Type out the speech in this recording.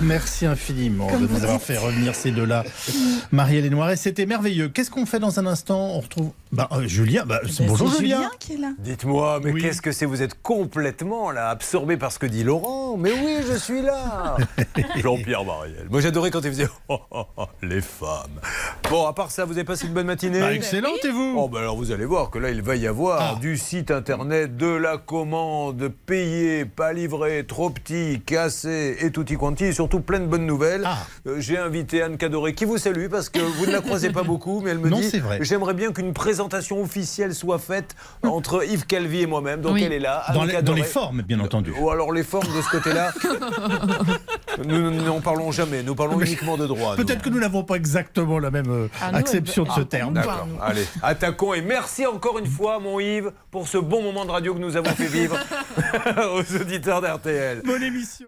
Merci infiniment de nous avoir fait revenir ces deux-là. Marielle et Noiret, c'était merveilleux. Qu'est-ce qu'on fait dans un instant? On retrouve bah, euh, Julien. Bah, c'est- Ben, bonjour c'est Julien. qui est là. Dites-moi, mais Oui. qu'est-ce que c'est? Vous êtes complètement là, absorbé par ce que dit Laurent. Mais oui, je suis là. Jean-Pierre Mariel. Moi, j'adorais quand il faisait oh, oh, oh, les femmes. Bon, à part ça, vous avez passé une bonne matinée? Bah, excellente et vous? Oh, ben alors vous allez voir que là, il va y avoir Ah. du site internet, de la commande, payé, pas livré, trop petit, cassé et tutti quanti, et surtout plein de bonnes nouvelles. Ah. Euh, J'ai invité Anne Cadoré qui vous salue parce que vous ne la croisez pas beaucoup, mais elle me Non, dit. J'aimerais bien qu'une présentation officielle soit faite entre Yves Calvi et moi-même. Donc Oui. elle est là. Anne dans les, dans Cadoré. les formes, bien entendu. Ou alors les formes de ce côté-là. nous nous n'en parlons jamais, nous parlons uniquement de droit. nous. Peut-être que nous n'avons pas exactement la même euh, Ah, nous, acception de elle- ce ah, terme. nous, D'accord, allez, attaquons et merci encore une fois, mon Yves, pour ce bon moment de radio que nous avons fait vivre aux auditeurs d'RTL. Bonne émission.